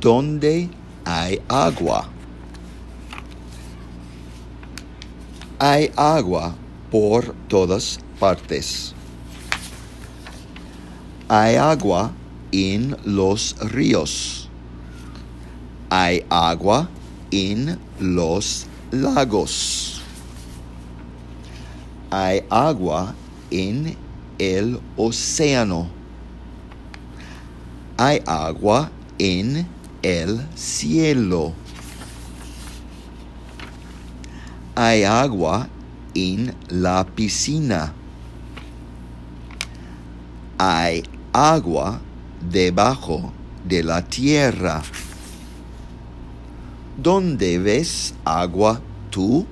¿Dónde hay agua? Hay agua por todas partes. Hay agua en los ríos. Hay agua en los lagos. Hay agua en el océano. Hay agua en el cielo. Hay agua en la piscina. Hay agua debajo de la tierra. ¿Dónde ves agua tú?